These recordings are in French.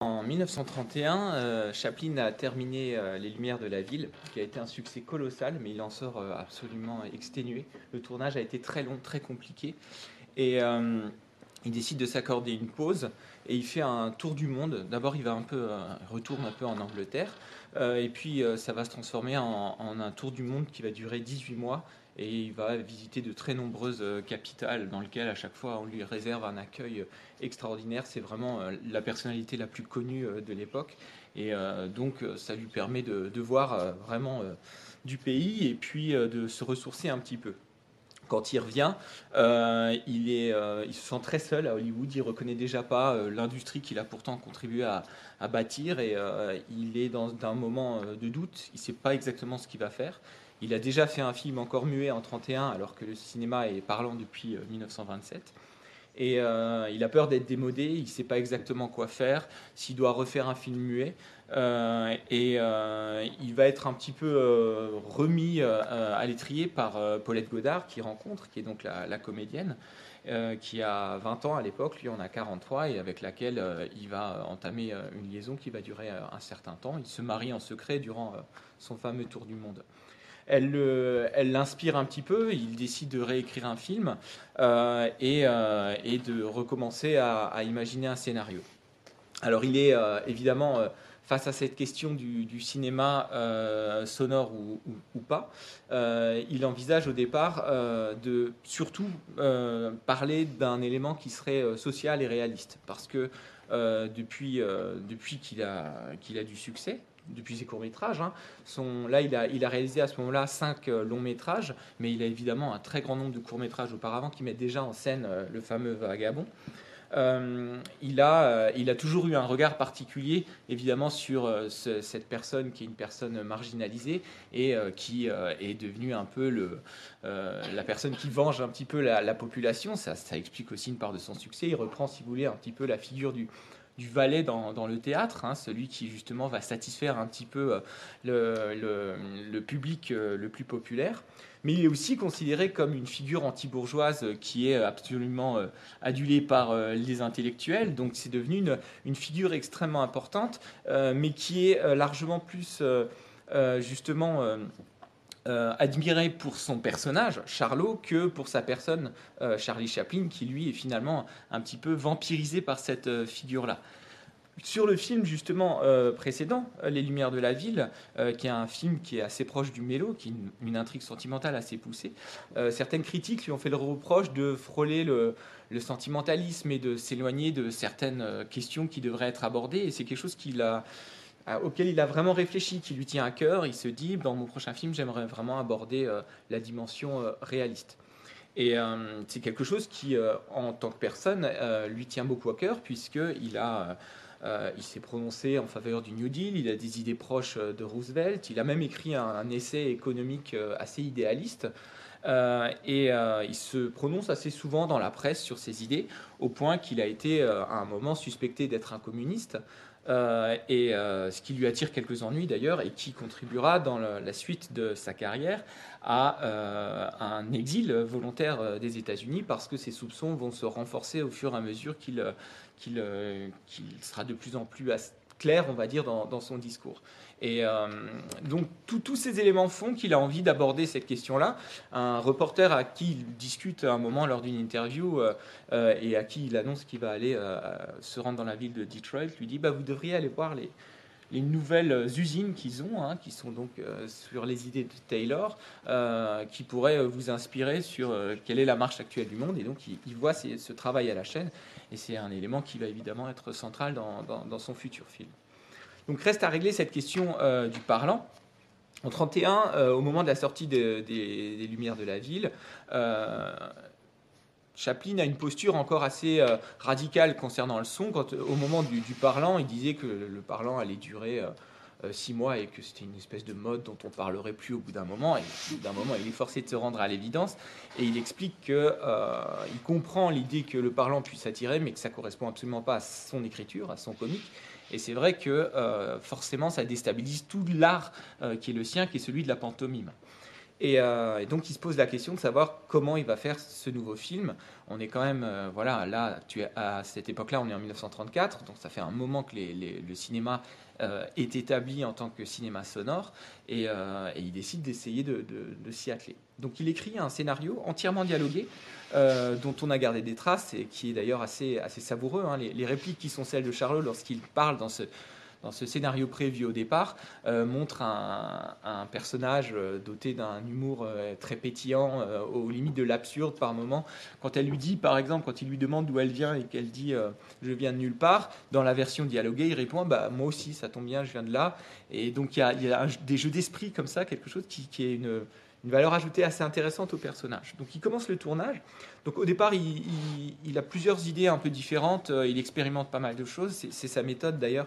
En 1931, euh, Chaplin a terminé euh, Les Lumières de la Ville, qui a été un succès colossal, mais il en sort euh, absolument exténué. Le tournage a été très long, très compliqué, et il décide de s'accorder une pause et il fait un tour du monde. D'abord, il va un peu retourne un peu en Angleterre, et puis ça va se transformer en, en, un tour du monde qui va durer 18 mois et il va visiter de très nombreuses euh, capitales dans lesquelles à chaque fois on lui réserve un accueil euh, extraordinaire. C'est vraiment euh, la personnalité la plus connue de l'époque et donc ça lui permet de, voir vraiment du pays et puis de se ressourcer un petit peu. Quand il revient, il, est, se sent très seul à Hollywood. Il reconnaît déjà pas l'industrie qu'il a pourtant contribué à bâtir et il est dans un moment de doute. Il ne sait pas exactement ce qu'il va faire. Il a déjà fait un film encore muet en 31, alors que le cinéma est parlant depuis 1927. Euh, et euh, il a peur d'être démodé, il ne sait pas exactement quoi faire, s'il doit refaire un film muet. Euh, et il va être un petit peu remis à l'étrier par Paulette Godard, qui rencontre, qui est donc la, comédienne, qui a 20 ans à l'époque, lui en a 43, et avec laquelle il va entamer une liaison qui va durer un certain temps. Il se marie en secret durant son fameux tour du monde elle l'inspire un petit peu. Il décide de réécrire un film euh, euh, et, de recommencer à, imaginer un scénario. Alors il est euh, évidemment face à cette question du, cinéma sonore ou, pas, il envisage au départ de surtout parler d'un élément qui serait social et réaliste, parce que depuis, depuis qu'il a, qu'il a du succès, depuis ses courts-métrages. Hein. Là, il a, réalisé à ce moment-là cinq euh, longs-métrages, mais il a évidemment un très grand nombre de courts-métrages auparavant qui mettent déjà en scène euh, le fameux Vagabond. Euh, il, a, toujours eu un regard particulier, évidemment, sur cette personne qui est une personne marginalisée et qui est devenue un peu la personne qui venge un petit peu la, population. Ça, explique aussi une part de son succès. Il reprend, si vous voulez, un petit peu la figure du, du valet dans, le théâtre, hein, celui qui justement va satisfaire un petit peu euh, le, public euh, le plus populaire. Mais il est aussi considéré comme une figure anti-bourgeoise qui est absolument euh, adulée par les intellectuels. Donc c'est devenu une, figure extrêmement importante, mais qui est largement plus justement euh, admiré pour son personnage, Charlot, que pour sa personne, euh, Charlie Chaplin, qui lui est finalement un petit peu vampirisé par cette euh, figure-là. Sur le film justement précédent, Les Lumières de la Ville, qui est un film qui est assez proche du mélo, qui est une, intrigue sentimentale assez poussée, certaines critiques lui ont fait le reproche de frôler le, le sentimentalisme et de s'éloigner de certaines questions qui devraient être abordées. Et c'est quelque chose qu'il a auquel il a vraiment réfléchi, qui lui tient à cœur. Il se dit, dans mon prochain film, j'aimerais vraiment aborder euh, la dimension euh, réaliste. Et c'est quelque chose qui, en tant que personne, lui tient beaucoup à cœur, puisqu'il a... il s'est prononcé en faveur du New Deal, il a des idées proches de Roosevelt, il a même écrit un, essai économique assez idéaliste. et il se prononce assez souvent dans la presse sur ses idées, au point qu'il a été à un moment suspecté d'être un communiste. Euh, et euh, ce qui lui attire quelques ennuis d'ailleurs et qui contribuera dans la suite de sa carrière à euh, un exil volontaire des États-Unis parce que ses soupçons vont se renforcer au fur et à mesure qu'il sera de plus en plus clair, on va dire, dans son discours. Et euh, donc tous ces éléments font qu'il a envie d'aborder cette question-là. Un reporter à qui il discute un moment lors d'une interview euh, euh, et à qui il annonce qu'il va aller se rendre dans la ville de Detroit lui dit bah, Vous devriez aller voir les, les nouvelles usines qu'ils ont, hein, qui sont donc sur les idées de Taylor, qui pourraient vous inspirer sur quelle est la marche actuelle du monde. Et donc, il, voit ce travail à la chaîne, et c'est un élément qui va évidemment être central dans, son futur film. Donc reste à régler cette question euh, du parlant. En 31, euh, au moment de la sortie des Lumières de la ville, euh, Chaplin a une posture encore assez radicale concernant le son. Quand, au moment du, parlant, il disait que le, parlant allait durer six mois et que c'était une espèce de mode dont on parlerait plus au bout d'un moment. Et au bout d'un moment, il est forcé de se rendre à l'évidence. Et il explique qu'il comprend l'idée que le parlant puisse attirer, mais que ça correspond absolument pas à son écriture, à son comique. Et c'est vrai que euh, forcément, ça déstabilise tout l'art euh, qui est le sien, qui est celui de la pantomime. Et, donc il se pose la question de savoir comment il va faire ce nouveau film. On est quand même, voilà, là, à cette époque-là, on est en 1934, donc ça fait un moment que le cinéma est établi en tant que cinéma sonore, et, il décide d'essayer de, s'y atteler. Donc il écrit un scénario entièrement dialogué, dont on a gardé des traces, et qui est d'ailleurs assez, assez savoureux. Hein. Les, répliques qui sont celles de Charlot lorsqu'il parle dans ce, dans ce scénario prévu au départ, euh, montre un, personnage euh, doté d'un humour euh, très pétillant, aux limites de l'absurde par moment. Quand elle lui dit, par exemple, quand il lui demande d'où elle vient et qu'elle dit je viens de nulle part, dans la version dialoguée, il répond bah, moi aussi, ça tombe bien, je viens de là. Et donc il y a, des jeux d'esprit comme ça, quelque chose qui, est une, valeur ajoutée assez intéressante au personnage. Donc il commence le tournage. Donc au départ, il, il a plusieurs idées un peu différentes. Il expérimente pas mal de choses. C'est sa méthode d'ailleurs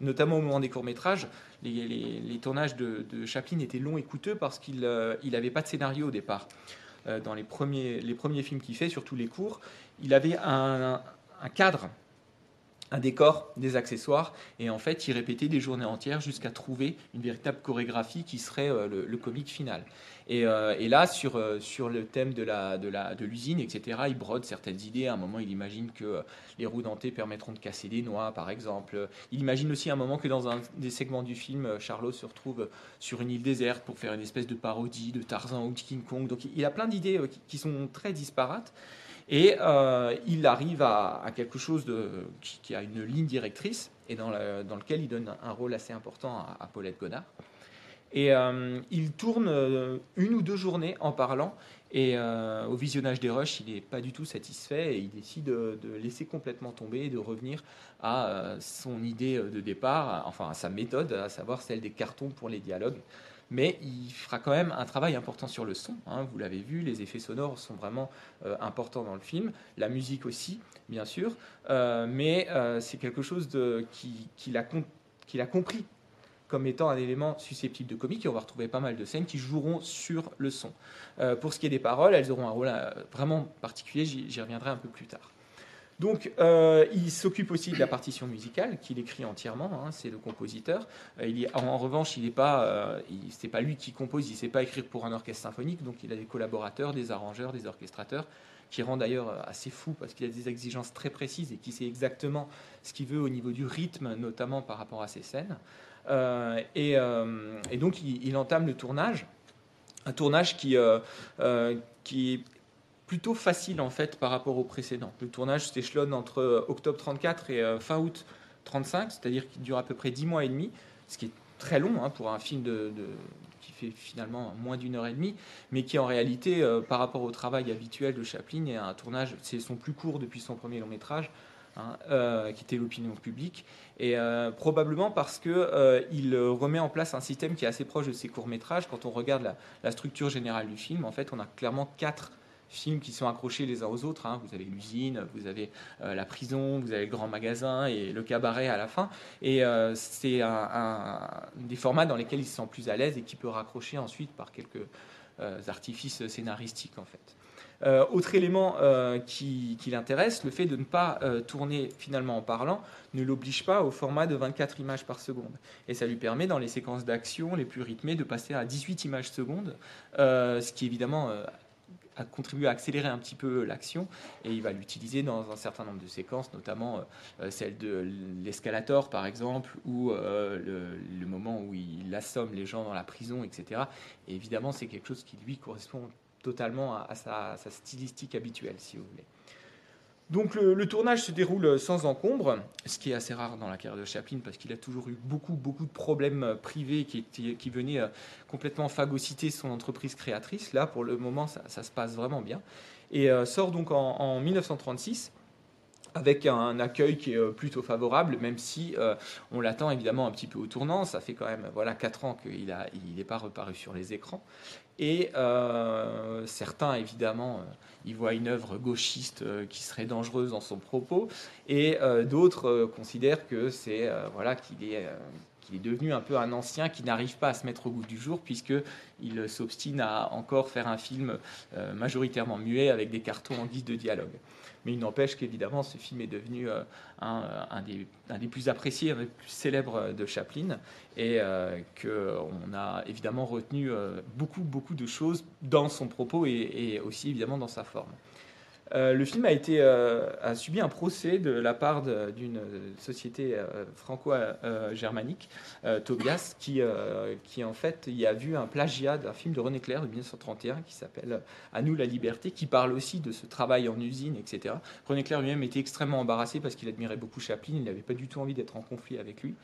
notamment au moment des courts-métrages, les, tournages de, Chaplin étaient longs et coûteux parce qu'il n'avait euh, pas de scénario au départ. Euh, dans les premiers, films qu'il fait, surtout les courts, il avait un, cadre, un décor, des accessoires, et en fait, il répétait des journées entières jusqu'à trouver une véritable chorégraphie qui serait euh, le, le comique final. Euh, et, là, sur, euh, sur le thème de l'usine, de la, de etc., il brode certaines idées. À un moment, il imagine que euh, les roues dentées permettront de casser des noix, par exemple. Il imagine aussi à un moment que dans un des segments du film, Charlot se retrouve sur une île déserte pour faire une espèce de parodie de Tarzan ou de King Kong. Donc il a plein d'idées qui sont très disparates. Et il arrive à, quelque chose qui, a une ligne directrice et dans, dans lequel il donne un rôle assez important à, à Paulette Godard. Et euh, il tourne euh, une ou deux journées en parlant. Et euh, au visionnage des rushs, il n'est pas du tout satisfait et il décide de, laisser complètement tomber et de revenir à son idée de départ, enfin à sa méthode, à savoir celle des cartons pour les dialogues. Mais il fera quand même un travail important sur le son. Hein, vous l'avez vu, les effets sonores sont vraiment importants dans le film, la musique aussi, bien sûr. mais c'est quelque chose qu'il a, a compris comme étant un élément susceptible de comique et on va retrouver pas mal de scènes qui joueront sur le son. Euh, pour ce qui est des paroles, elles auront un rôle euh, vraiment particulier, j'y reviendrai un peu plus tard. Donc, euh, il s'occupe aussi de la partition musicale qu'il écrit entièrement. Hein, c'est le compositeur. il en, revanche, il n'est pas, c'est pas lui qui compose. Il ne sait pas écrire pour un orchestre symphonique. Donc, il a des collaborateurs, des arrangeurs, des orchestrateurs, qui rend d'ailleurs assez fou parce qu'il a des exigences très précises et qui sait exactement ce qu'il veut au niveau du rythme, notamment par rapport à ses scènes. Euh, euh, et, donc, il, entame le tournage, un tournage qui, euh, qui plutôt facile en fait par rapport au précédent. Le tournage s'échelonne entre octobre 34 et fin août 35, c'est-à-dire qu'il dure à peu près 10 mois et demi, ce qui est très long hein, pour un film qui fait finalement moins d'une heure et demie, mais qui en réalité, par rapport au travail habituel de Chaplin, est un tournage, c'est son plus court depuis son premier long métrage, Hein, euh, qui était l'opinion publique, et euh, probablement parce qu'il euh, remet en place un système qui est assez proche de ses courts métrages. Quand on regarde la, structure générale du film, en fait, on a clairement quatre films qui sont accrochés les uns aux autres. Hein. Vous avez l'usine, vous avez la prison, vous avez le grand magasin et le cabaret à la fin. Et c'est un, des formats dans lesquels il se sent plus à l'aise et qui peut raccrocher ensuite par quelques artifices scénaristiques en fait. Euh, autre élément euh, qui, l'intéresse, le fait de ne pas euh, tourner finalement en parlant ne l'oblige pas au format de 24 images par seconde. Et ça lui permet, dans les séquences d'action les plus rythmées, de passer à 18 images secondes, ce qui évidemment a contribué à accélérer un petit peu l'action et il va l'utiliser dans un certain nombre de séquences, notamment celle de l'escalator par exemple, ou le, moment où il assomme les gens dans la prison, etc. Et évidemment, c'est quelque chose qui lui correspond totalement à, sa, stylistique habituelle, si vous voulez. Donc le, tournage se déroule sans encombre, ce qui est assez rare dans la carrière de Chaplin parce qu'il a toujours eu beaucoup beaucoup de problèmes privés qui, venaient euh, complètement phagocyter son entreprise créatrice. Là, pour le moment, ça, se passe vraiment bien. Et euh, sort donc en, 1936 avec un accueil qui est euh, plutôt favorable, même si on l'attend évidemment un petit peu au tournant. Ça fait quand même voilà quatre ans qu'il n'est il pas reparu sur les écrans. Et euh, certains, évidemment, euh, y voient une œuvre gauchiste euh, qui serait dangereuse dans son propos, et d'autres considèrent que c'est voilà qu'il est est devenu un peu un ancien qui n'arrive pas à se mettre au goût du jour puisqu'il s'obstine à encore faire un film majoritairement muet avec des cartons en guise de dialogue. Mais il n'empêche qu'évidemment, ce film est devenu un, des, un, des, plus appréciés, un des plus célèbres de Chaplin, et qu'on a évidemment retenu beaucoup, beaucoup de choses dans son propos et aussi évidemment dans sa forme. Euh, le film a, été, euh, a subi un procès de la part d'une société euh, franco-germanique, Tobias, qui, qui en fait y a vu un plagiat d'un film de René Clair de 1931 qui s'appelle À nous la liberté, qui parle aussi de ce travail en usine, etc. René Clair lui-même était extrêmement embarrassé parce qu'il admirait beaucoup Chaplin, il n'avait pas du tout envie d'être en conflit avec lui.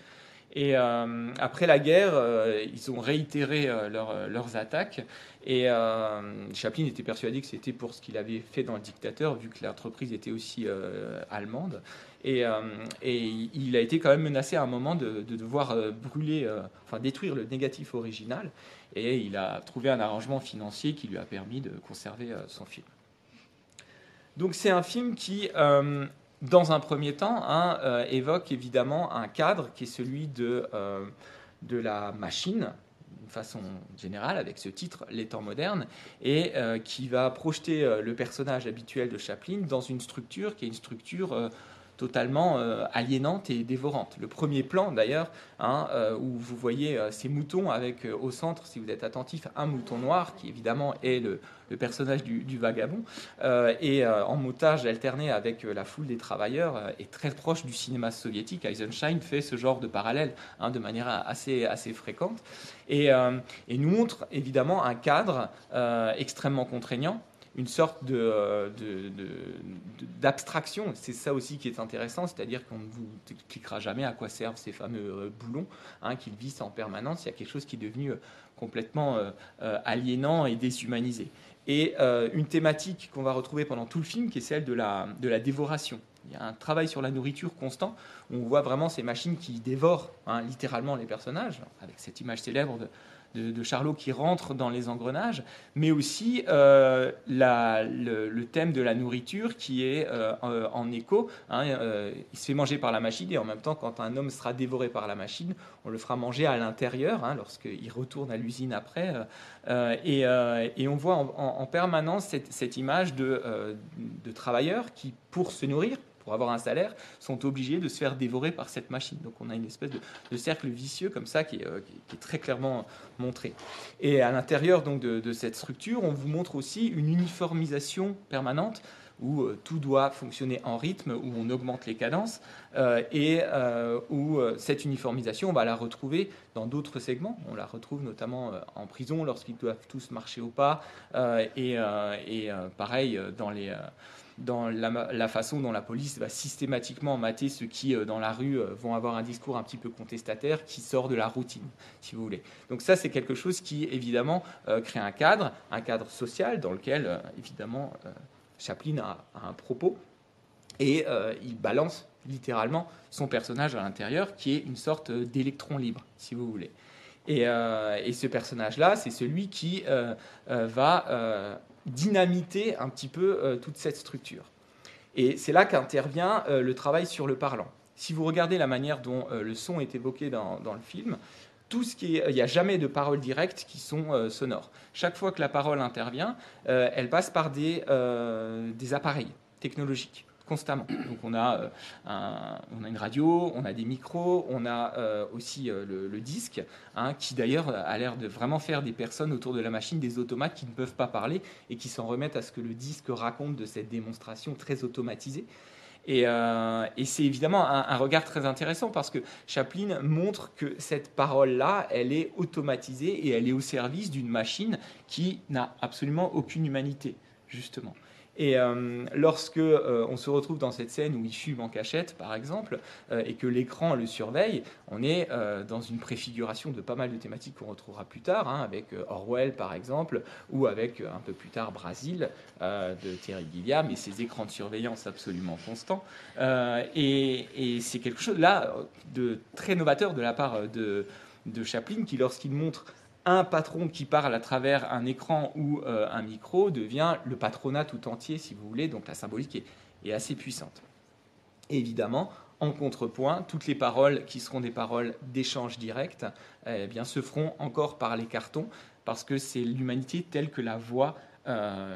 Et euh, après la guerre, euh, ils ont réitéré euh, leurs attaques. Et Chaplin était persuadé que c'était pour ce qu'il avait fait dans Le Dictateur, vu que l'entreprise était aussi allemande. Et, il a été quand même menacé à un moment de, devoir brûler, enfin détruire le négatif original. Et il a trouvé un arrangement financier qui lui a permis de conserver son film. Donc c'est un film qui dans un premier temps, hein, euh, évoque évidemment un cadre qui est celui de, euh, de la machine, d'une façon générale, avec ce titre, Les temps modernes, et euh, qui va projeter le personnage habituel de Chaplin dans une structure qui est une structure totalement euh, aliénante et dévorante. Le premier plan, d'ailleurs, hein, euh, où vous voyez euh, ces moutons avec au centre, si vous êtes attentif, un mouton noir qui évidemment est le, personnage du, vagabond, et en montage alterné avec la foule des travailleurs, est très proche du cinéma soviétique. Eisenstein fait ce genre de parallèle hein, de manière assez, assez fréquente, et, et, nous montre évidemment un cadre extrêmement contraignant une sorte de, d'abstraction. C'est ça aussi qui est intéressant, c'est-à-dire qu'on ne vous expliquera jamais à quoi servent ces fameux euh, boulons hein, qu'ils vissent en permanence. Il y a quelque chose qui est devenu euh, complètement euh, aliénant et déshumanisé. Et une thématique qu'on va retrouver pendant tout le film, qui est celle de la, de la dévoration. Il y a un travail sur la nourriture constant. On voit vraiment ces machines qui dévorent hein, littéralement les personnages, avec cette image célèbre de, de, Charlot qui rentre dans les engrenages, mais aussi euh, le, thème de la nourriture qui est euh, en écho. Hein, euh, il se fait manger par la machine et en même temps, quand un homme sera dévoré par la machine, on le fera manger à l'intérieur hein, lorsqu'il retourne à l'usine après. Et, on voit en, permanence cette, image de travailleurs qui, pour se nourrir, pour avoir un salaire, sont obligés de se faire dévorer par cette machine. Donc on a une espèce de, cercle vicieux comme ça qui est, euh, très clairement montré. Et à l'intérieur donc de, cette structure, on vous montre aussi une uniformisation permanente où euh, tout doit fonctionner en rythme, où on augmente les cadences, euh, et où cette uniformisation, on va la retrouver dans d'autres segments. On la retrouve notamment en prison lorsqu'ils doivent tous marcher au pas, et pareil dans les dans la, façon dont la police va systématiquement mater ceux qui, euh, dans la rue, euh, vont avoir un discours un petit peu contestataire qui sort de la routine, si vous voulez. Donc ça, c'est quelque chose qui, évidemment, euh, crée un cadre, un cadre social dans lequel, évidemment, Chaplin a, un propos et il balance littéralement son personnage à l'intérieur, qui est une sorte d'électron libre, si vous voulez. Et, et ce personnage-là, c'est celui qui va dynamiter un petit peu euh, toute cette structure. Et c'est là qu'intervient euh, le travail sur le parlant. Si vous regardez la manière dont euh, le son est évoqué dans, le film, tout ce qui il n'y a jamais de paroles directes qui sont sonores. Chaque fois que la parole intervient, elle passe par des appareils technologiques constamment. Donc on a, euh, a une radio, on a des micros, on a euh, aussi euh, le, disque, hein, qui d'ailleurs a l'air de vraiment faire des personnes autour de la machine, des automates qui ne peuvent pas parler et qui s'en remettent à ce que le disque raconte de cette démonstration très automatisée. Et, c'est évidemment un, un, regard très intéressant parce que Chaplin montre que cette parole-là, elle est automatisée et elle est au service d'une machine qui n'a absolument aucune humanité, justement. Et euh, lorsque euh, on se retrouve dans cette scène où il fume en cachette, par exemple, euh, et que l'écran le surveille, on est dans une préfiguration de pas mal de thématiques qu'on retrouvera plus tard, hein, avec Orwell, par exemple, ou avec un peu plus tard Brasil de Terry Gilliam et ses écrans de surveillance absolument constants. et, c'est quelque chose là de très novateur de la part de Chaplin, qui lorsqu'il montre un patron qui parle à travers un écran ou euh, un micro devient le patronat tout entier, si vous voulez, donc la symbolique est, assez puissante. évidemment, en contrepoint, toutes les paroles qui seront des paroles d'échange direct eh bien, se feront encore par les cartons, parce que c'est l'humanité telle que la voit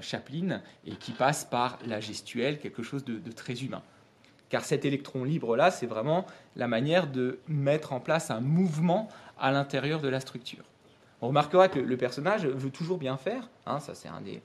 Chaplin et qui passe par la gestuelle, quelque chose de, de très humain. Car cet électron libre-là, c'est vraiment la manière de mettre en place un mouvement à l'intérieur de la structure. On remarquera que le personnage veut toujours bien faire, hein, ça c'est un des,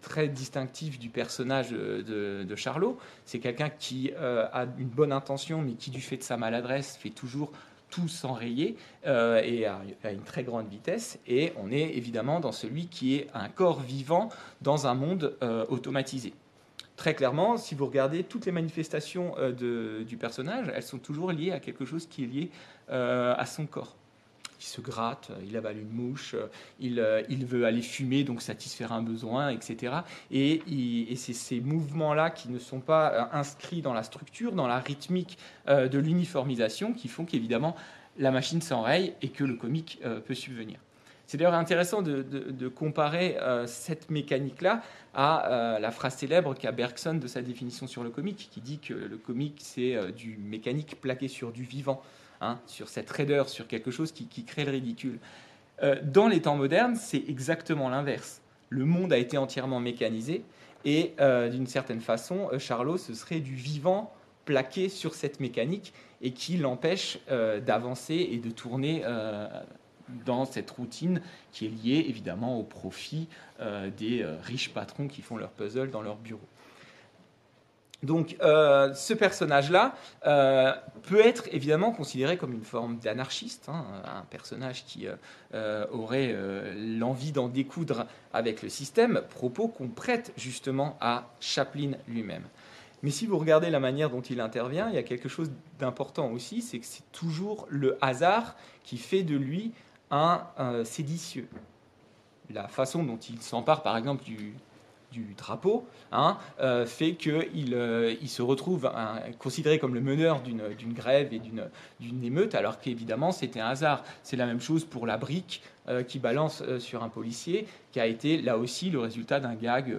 traits distinctifs du personnage de, Charlot. C'est quelqu'un qui euh, a une bonne intention, mais qui, du fait de sa maladresse, fait toujours tout s'enrayer euh, et à, une très grande vitesse. Et on est évidemment dans celui qui est un corps vivant dans un monde euh, automatisé. Très clairement, si vous regardez toutes les manifestations du personnage, elles sont toujours liées à quelque chose qui est lié à son corps il se gratte, il avale une mouche, il, euh, il veut aller fumer, donc satisfaire un besoin, etc. Et, c'est ces mouvements-là qui ne sont pas euh, inscrits dans la structure, dans la rythmique euh, de l'uniformisation, qui font qu'évidemment la machine s'enraye et que le comique peut subvenir. C'est d'ailleurs intéressant de, comparer cette mécanique-là à la phrase célèbre qu'a Bergson de sa définition sur le comique, qui dit que le comique, c'est du mécanique plaqué sur du vivant. Hein, sur cette raideur, sur quelque chose qui, crée le ridicule. Euh, dans les temps modernes, c'est exactement l'inverse. Le monde a été entièrement mécanisé et euh, d'une certaine façon, euh, Charlot, ce serait du vivant plaqué sur cette mécanique et qui l'empêche d'avancer et de tourner dans cette routine qui est liée évidemment au profit des riches patrons qui font leur puzzle dans leur bureau. Donc euh, ce personnage-là euh, peut être évidemment considéré comme une forme d'anarchiste, hein, un personnage qui euh, aurait l'envie d'en découdre avec le système, propos qu'on prête justement à Chaplin lui-même. Mais si vous regardez la manière dont il intervient, il y a quelque chose d'important aussi, c'est que c'est toujours le hasard qui fait de lui un séditieux. La façon dont il s'empare par exemple du, du drapeau, hein, euh, fait qu'il euh, il se retrouve considéré comme le meneur d'une grève et d'une émeute, alors qu'évidemment c'était un hasard. C'est la même chose pour la brique euh, qui balance sur un policier, qui a été là aussi le résultat d'un gag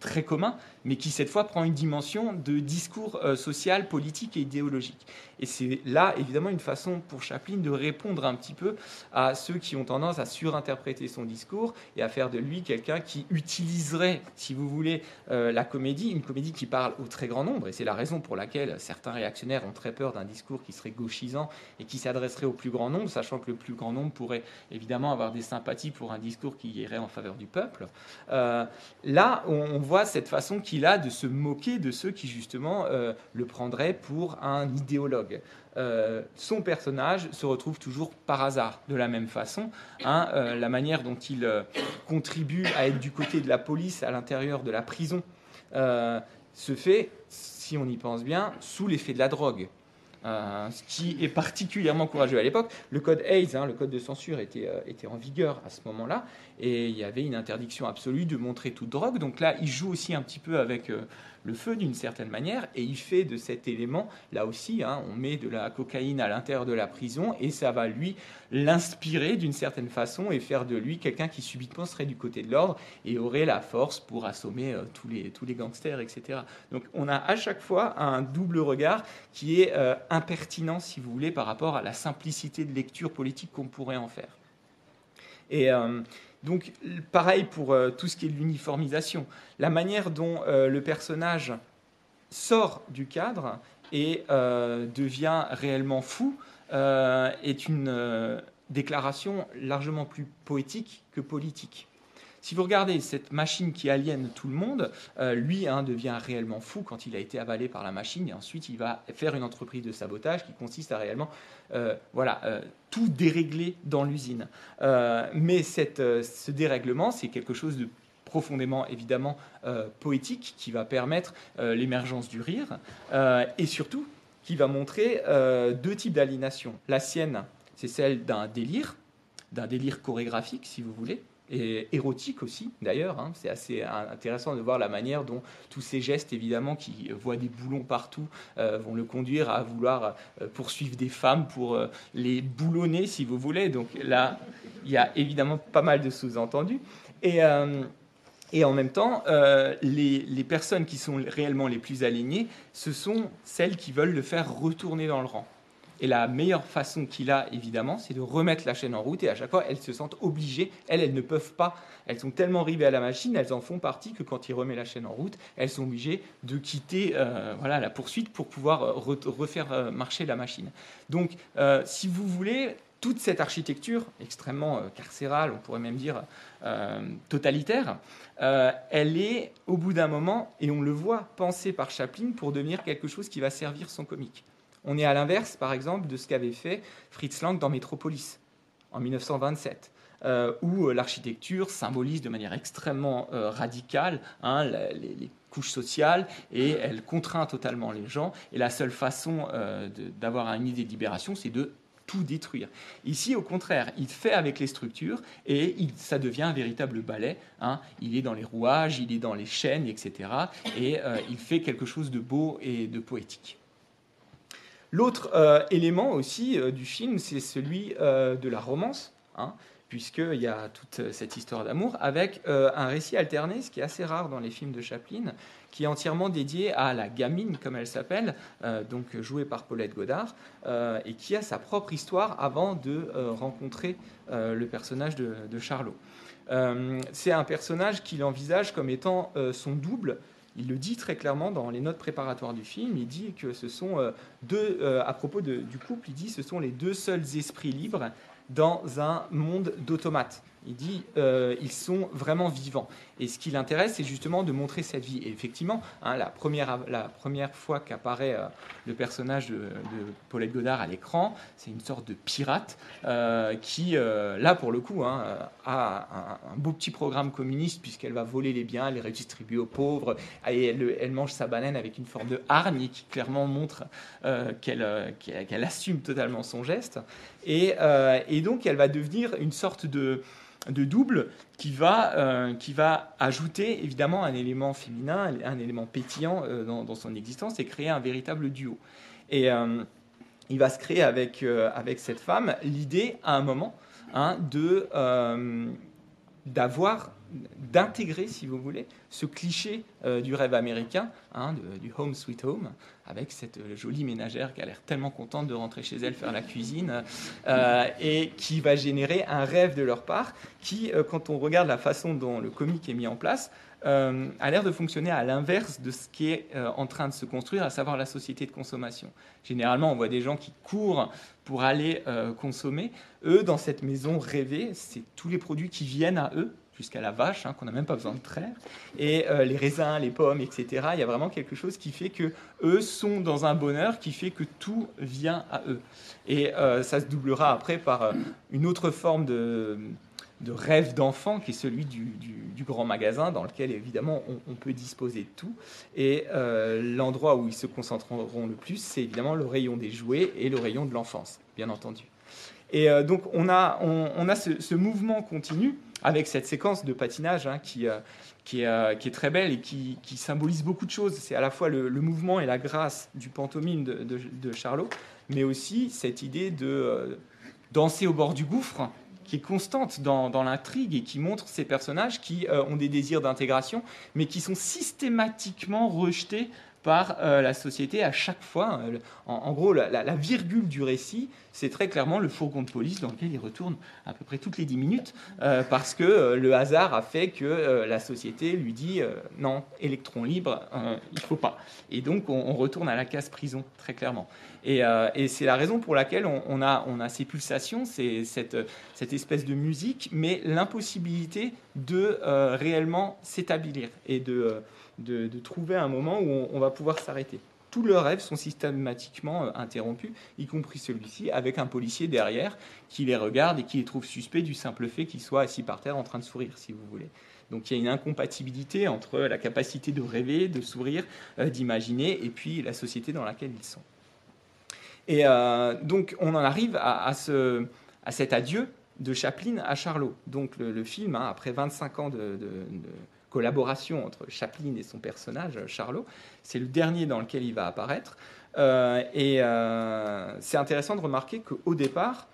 très commun, mais qui cette fois prend une dimension de discours social, politique et idéologique. Et c'est là, évidemment, une façon pour Chaplin de répondre un petit peu à ceux qui ont tendance à surinterpréter son discours et à faire de lui quelqu'un qui utiliserait, si vous voulez, euh, la comédie, une comédie qui parle au très grand nombre. Et c'est la raison pour laquelle certains réactionnaires ont très peur d'un discours qui serait gauchisant et qui s'adresserait au plus grand nombre, sachant que le plus grand nombre pourrait évidemment avoir des sympathies pour un discours qui irait en faveur du peuple. Euh, là, on, voit cette façon qu'il a de se moquer de ceux qui, justement, euh, le prendraient pour un idéologue. Euh, son personnage se retrouve toujours par hasard de la même façon. Hein, euh, la manière dont il contribue à être du côté de la police à l'intérieur de la prison se fait, si on y pense bien, sous l'effet de la drogue. Ce qui est particulièrement courageux à l'époque. Le code Hayes, hein, le code de censure, était, était en vigueur à ce moment-là, et il y avait une interdiction absolue de montrer toute drogue. Donc là, il joue aussi un petit peu avec le feu d'une certaine manière, et il fait de cet élément, là aussi, hein, on met de la cocaïne à l'intérieur de la prison, et ça va lui l'inspirer d'une certaine façon et faire de lui quelqu'un qui subitement serait du côté de l'ordre et aurait la force pour assommer euh, tous, les, tous les gangsters, etc. Donc on a à chaque fois un double regard qui est euh, impertinent, si vous voulez, par rapport à la simplicité de lecture politique qu'on pourrait en faire. Euh, donc, pareil pour euh, tout ce qui est l'uniformisation. La manière dont euh, le personnage sort du cadre et euh, devient réellement fou est une déclaration largement plus poétique que politique. Si vous regardez cette machine qui aliène tout le monde, euh, lui hein, devient réellement fou quand il a été avalé par la machine et ensuite il va faire une entreprise de sabotage qui consiste à réellement euh, voilà, euh, tout dérégler dans l'usine. mais ce dérèglement, c'est quelque chose de profondément évidemment poétique qui va permettre l'émergence du rire et surtout qui va montrer deux types d'aliénation. La sienne, c'est celle d'un délire, d'un délire chorégraphique si vous voulez, et érotique aussi d'ailleurs. Hein. C'est assez intéressant de voir la manière dont tous ces gestes, évidemment, qui voient des boulons partout, euh, vont le conduire à vouloir euh, poursuivre des femmes pour euh, les boulonner, si vous voulez. Donc là, il y a évidemment pas mal de sous-entendus. Et, et, en même temps, les, les, personnes qui sont réellement les plus alignées, ce sont celles qui veulent le faire retourner dans le rang. Et la meilleure façon qu'il a, évidemment, c'est de remettre la chaîne en route. Et à chaque fois, elles se sentent obligées. Elles, elles ne peuvent pas. Elles sont tellement rivées à la machine, elles en font partie que quand il remet la chaîne en route, elles sont obligées de quitter euh, voilà, la poursuite pour pouvoir euh, refaire euh, marcher la machine. Donc, si vous voulez, toute cette architecture extrêmement carcérale, on pourrait même dire totalitaire, elle est au bout d'un moment, et on le voit, pensée par Chaplin pour devenir quelque chose qui va servir son comique. On est à l'inverse, par exemple, de ce qu'avait fait Fritz Lang dans Metropolis en 1927. Euh, où euh, l'architecture symbolise de manière extrêmement euh, radicale hein, les, couches sociales et elle contraint totalement les gens. Et la seule façon d'avoir une idée de libération, c'est de tout détruire. Ici, au contraire, il fait avec les structures et ça devient un véritable ballet. Hein. Il est dans les rouages, il est dans les chaînes, etc. Et il fait quelque chose de beau et de poétique. L'autre euh, élément aussi euh, du film, c'est celui euh, de la romance, hein, puisqu'il y a toute cette histoire d'amour, avec un récit alterné, ce qui est assez rare dans les films de Chaplin, qui est entièrement dédié à la gamine, comme elle s'appelle, donc jouée par Paulette Godard, et qui a sa propre histoire avant de rencontrer le personnage de, de Charlot. c'est un personnage qu'il envisage comme étant son double, il le dit très clairement dans les notes préparatoires du film. Il dit que ce sont euh, deux, euh, à propos du couple, il dit ce sont les deux seuls esprits libres dans un monde d'automates. Il dit euh, ils sont vraiment vivants. Et ce qui l'intéresse, c'est justement de montrer cette vie. Et effectivement, hein, la, première, la première fois qu'apparaît euh, le personnage de, Paulette Godard à l'écran, c'est une sorte de pirate euh, qui, là pour le coup, hein, a un, beau petit programme communiste puisqu'elle va voler les biens, les redistribuer aux pauvres, et elle, mange sa banane avec une forme de hargne qui clairement montre qu'elle assume totalement son geste. Et, et donc, elle va devenir une sorte de de double qui va, euh, qui va ajouter évidemment un élément féminin, un élément pétillant euh, dans, son existence et créer un véritable duo. Et euh, il va se créer avec, avec cette femme l'idée à un moment hein, de d'avoir d'intégrer, si vous voulez, ce cliché du rêve américain, hein, du home sweet home, avec cette euh, jolie ménagère qui a l'air tellement contente de rentrer chez elle faire la cuisine, euh, et qui va générer un rêve de leur part, qui, euh, quand on regarde la façon dont le comique est mis en place, a l'air de fonctionner à l'inverse de ce qui est en train de se construire, à savoir la société de consommation. Généralement, on voit des gens qui courent pour aller consommer. Eux, dans cette maison rêvée, c'est tous les produits qui viennent à eux, jusqu'à la vache, hein, qu'on n'a même pas besoin de traire, et euh, les raisins, les pommes, etc. Il y a vraiment quelque chose qui fait que eux sont dans un bonheur qui fait que tout vient à eux. Et euh, ça se doublera après par euh, une autre forme de, de rêve d'enfant qui est celui du, grand magasin dans lequel évidemment on, peut disposer de tout. Et l'endroit où ils se concentreront le plus, c'est évidemment le rayon des jouets et le rayon de l'enfance, bien entendu. Et donc on a, on, a ce mouvement continu avec cette séquence de patinage hein, qui, euh, euh, qui, est, très belle et qui, symbolise beaucoup de choses. C'est à la fois le, mouvement et la grâce du pantomime de, Charlot, mais aussi cette idée de euh, danser au bord du gouffre qui est constante dans, l'intrigue et qui montre ces personnages qui ont des désirs d'intégration, mais qui sont systématiquement rejetés par la société à chaque fois. En, gros, la, virgule du récit, c'est très clairement le fourgon de police dans lequel il retourne à peu près toutes les dix minutes, euh, parce que le hasard a fait que la société lui dit non, électron libre, il faut pas. Et donc on, retourne à la case prison, très clairement. Et, c'est la raison pour laquelle on, a, on a ces pulsations, c'est cette, cette espèce de musique, mais l'impossibilité de réellement s'établir et de de, trouver un moment où on, va pouvoir s'arrêter. Tous leurs rêves sont systématiquement euh, interrompus, y compris celui-ci, avec un policier derrière qui les regarde et qui les trouve suspects du simple fait qu'ils soient assis par terre en train de sourire, si vous voulez. Donc il y a une incompatibilité entre la capacité de rêver, de sourire, euh, d'imaginer, et puis la société dans laquelle ils sont. Et euh, donc on en arrive à, ce, à, cet adieu de Chaplin à Charlot. Donc le, film, hein, après 25 ans de collaboration entre Chaplin et son personnage, Charlot. C'est le dernier dans lequel il va apparaître. Euh, et euh, c'est intéressant de remarquer qu'au départ,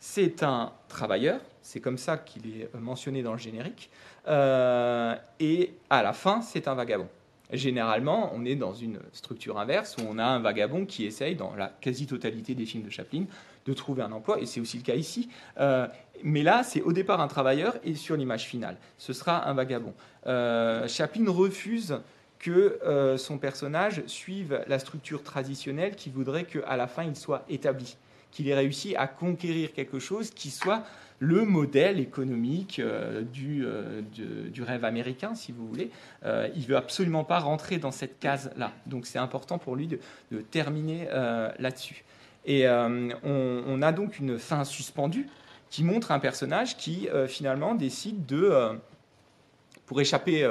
c'est un travailleur, c'est comme ça qu'il est mentionné dans le générique, euh, et à la fin, c'est un vagabond. Généralement, on est dans une structure inverse où on a un vagabond qui essaye, dans la quasi-totalité des films de Chaplin, de trouver un emploi, et c'est aussi le cas ici. Euh, mais là, c'est au départ un travailleur, et sur l'image finale, ce sera un vagabond. Euh, Chaplin refuse que euh, son personnage suive la structure traditionnelle qui voudrait qu'à la fin, il soit établi, qu'il ait réussi à conquérir quelque chose qui soit le modèle économique du, du, rêve américain, si vous voulez. Il veut absolument pas rentrer dans cette case-là. Donc c'est important pour lui de, terminer là-dessus. Et on, a donc une fin suspendue qui montre un personnage qui finalement décide de, pour échapper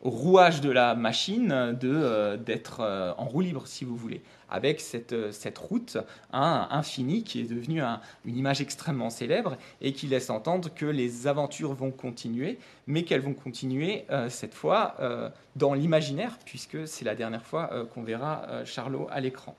au rouage de la machine, d'être en roue libre, si vous voulez avec cette, euh, cette route hein, infinie qui est devenue une image extrêmement célèbre et qui laisse entendre que les aventures vont continuer, mais qu'elles vont continuer euh, cette fois euh, dans l'imaginaire, puisque c'est la dernière fois qu'on verra Charlot à l'écran.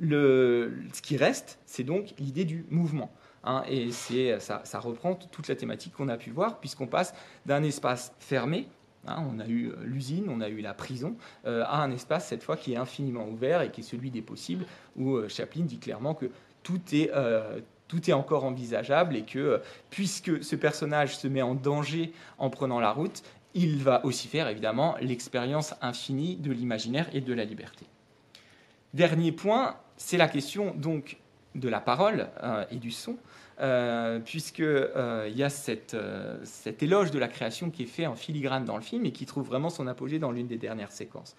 Ce qui reste, c'est donc l'idée du mouvement. Hein, et ça, ça reprend toute la thématique qu'on a pu voir, puisqu'on passe d'un espace fermé, Hein, on a eu euh, l'usine, on a eu la prison, euh, à un espace cette fois qui est infiniment ouvert et qui est celui des possibles, où euh, Chaplin dit clairement que tout est, tout est encore envisageable et que puisque ce personnage se met en danger en prenant la route, il va aussi faire évidemment l'expérience infinie de l'imaginaire et de la liberté. Dernier point, c'est la question donc de la parole et du son. Euh, puisqu'il euh, y a euh, cet éloge de la création qui est fait en filigrane dans le film et qui trouve vraiment son apogée dans l'une des dernières séquences.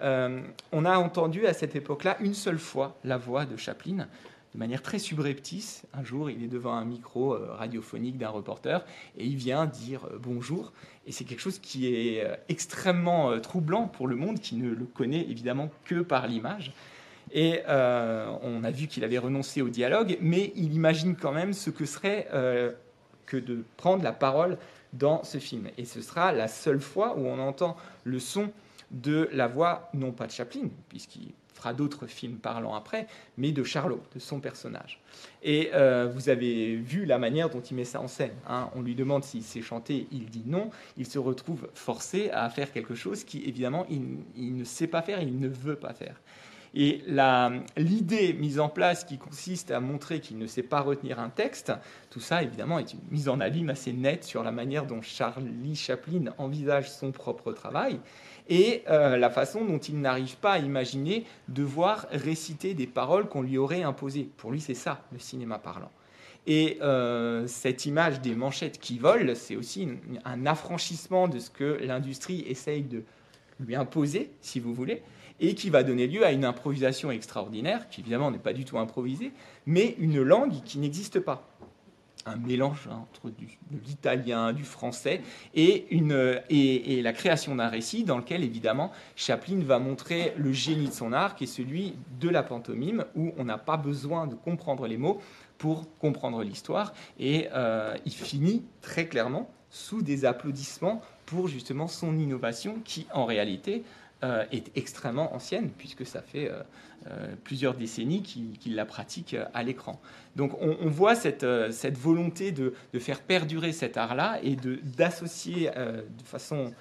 on a entendu à cette époque-là une seule fois la voix de Chaplin, de manière très subreptice. Un jour, il est devant un micro radiophonique d'un reporter et il vient dire bonjour. Et c'est quelque chose qui est extrêmement troublant pour le monde qui ne le connaît évidemment que par l'image. Et euh, on a vu qu'il avait renoncé au dialogue, mais il imagine quand même ce que serait euh, que de prendre la parole dans ce film. Et ce sera la seule fois où on entend le son de la voix, non pas de Chaplin, puisqu'il fera d'autres films parlant après, mais de Charlot, de son personnage. Et euh, vous avez vu la manière dont il met ça en scène. Hein. On lui demande s'il sait chanter, il dit non. Il se retrouve forcé à faire quelque chose qui, évidemment, il ne sait pas faire, il ne veut pas faire. Et l'idée mise en place qui consiste à montrer qu'il ne sait pas retenir un texte, tout ça évidemment est une mise en abîme assez nette sur la manière dont Charlie Chaplin envisage son propre travail et euh, la façon dont il n'arrive pas à imaginer devoir réciter des paroles qu'on lui aurait imposées. Pour lui, c'est ça, le cinéma parlant. Et euh, cette image des manchettes qui volent, c'est aussi un affranchissement de ce que l'industrie essaye de lui imposer, si vous voulez et qui va donner lieu à une improvisation extraordinaire, qui évidemment n'est pas du tout improvisée, mais une langue qui n'existe pas. Un mélange entre l'italien, du français, et, la création d'un récit dans lequel, évidemment, Chaplin va montrer le génie de son art, qui est celui de la pantomime, où on n'a pas besoin de comprendre les mots pour comprendre l'histoire. Et euh, il finit très clairement sous des applaudissements pour justement son innovation, qui en réalité euh, est extrêmement ancienne, puisque ça fait euh, euh, plusieurs décennies qu'il la pratique à l'écran. Donc on, voit cette, volonté de, de, faire perdurer cet art-là et d'associer de, façon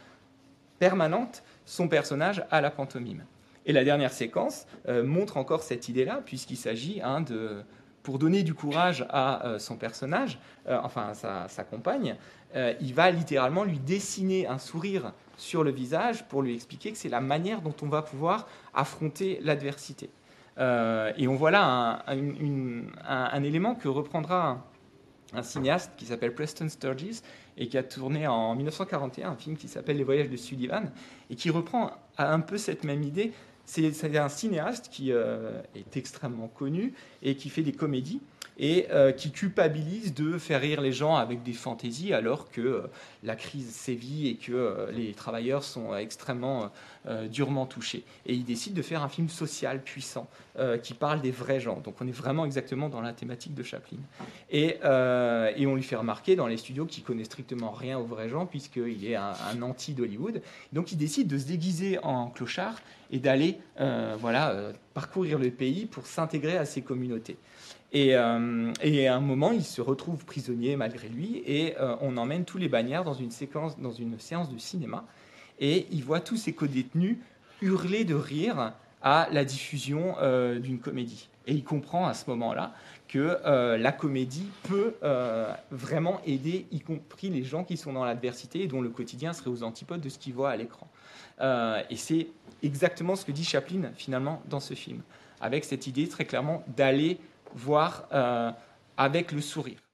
permanente son personnage à la pantomime. Et la dernière séquence montre encore cette idée-là, puisqu'il s'agit hein, de, pour donner du courage à son personnage, enfin à sa compagne, il va littéralement lui dessiner un sourire sur le visage pour lui expliquer que c'est la manière dont on va pouvoir affronter l'adversité. Euh, et on voit là un, élément que reprendra un, cinéaste qui s'appelle Preston Sturges et qui a tourné en 1941 un film qui s'appelle Les Voyages de Sullivan et qui reprend un peu cette même idée. C'est un cinéaste qui euh, est extrêmement connu et qui fait des comédies et euh, qui culpabilise de faire rire les gens avec des fantaisies alors que euh, la crise sévit et que euh, les travailleurs sont extrêmement durement touchés. Et il décide de faire un film social puissant qui parle des vrais gens. Donc on est vraiment exactement dans la thématique de Chaplin. Et, on lui fait remarquer dans les studios qu'il connaît strictement rien aux vrais gens puisqu'il est un, un anti d'Hollywood. Donc il décide de se déguiser en clochard et d'aller voilà, parcourir le pays pour s'intégrer à ces communautés. Euh, et, à un moment, il se retrouve prisonnier malgré lui, et euh, on emmène tous les bagnards dans une séquence, dans une séance de cinéma. et il voit tous ses co-détenus hurler de rire à la diffusion euh, d'une comédie. Et il comprend à ce moment-là que la comédie peut vraiment aider, y compris les gens qui sont dans l'adversité et dont le quotidien serait aux antipodes de ce qu'ils voient à l'écran. et c'est exactement ce que dit Chaplin finalement dans ce film, avec cette idée très clairement d'aller voir avec le sourire.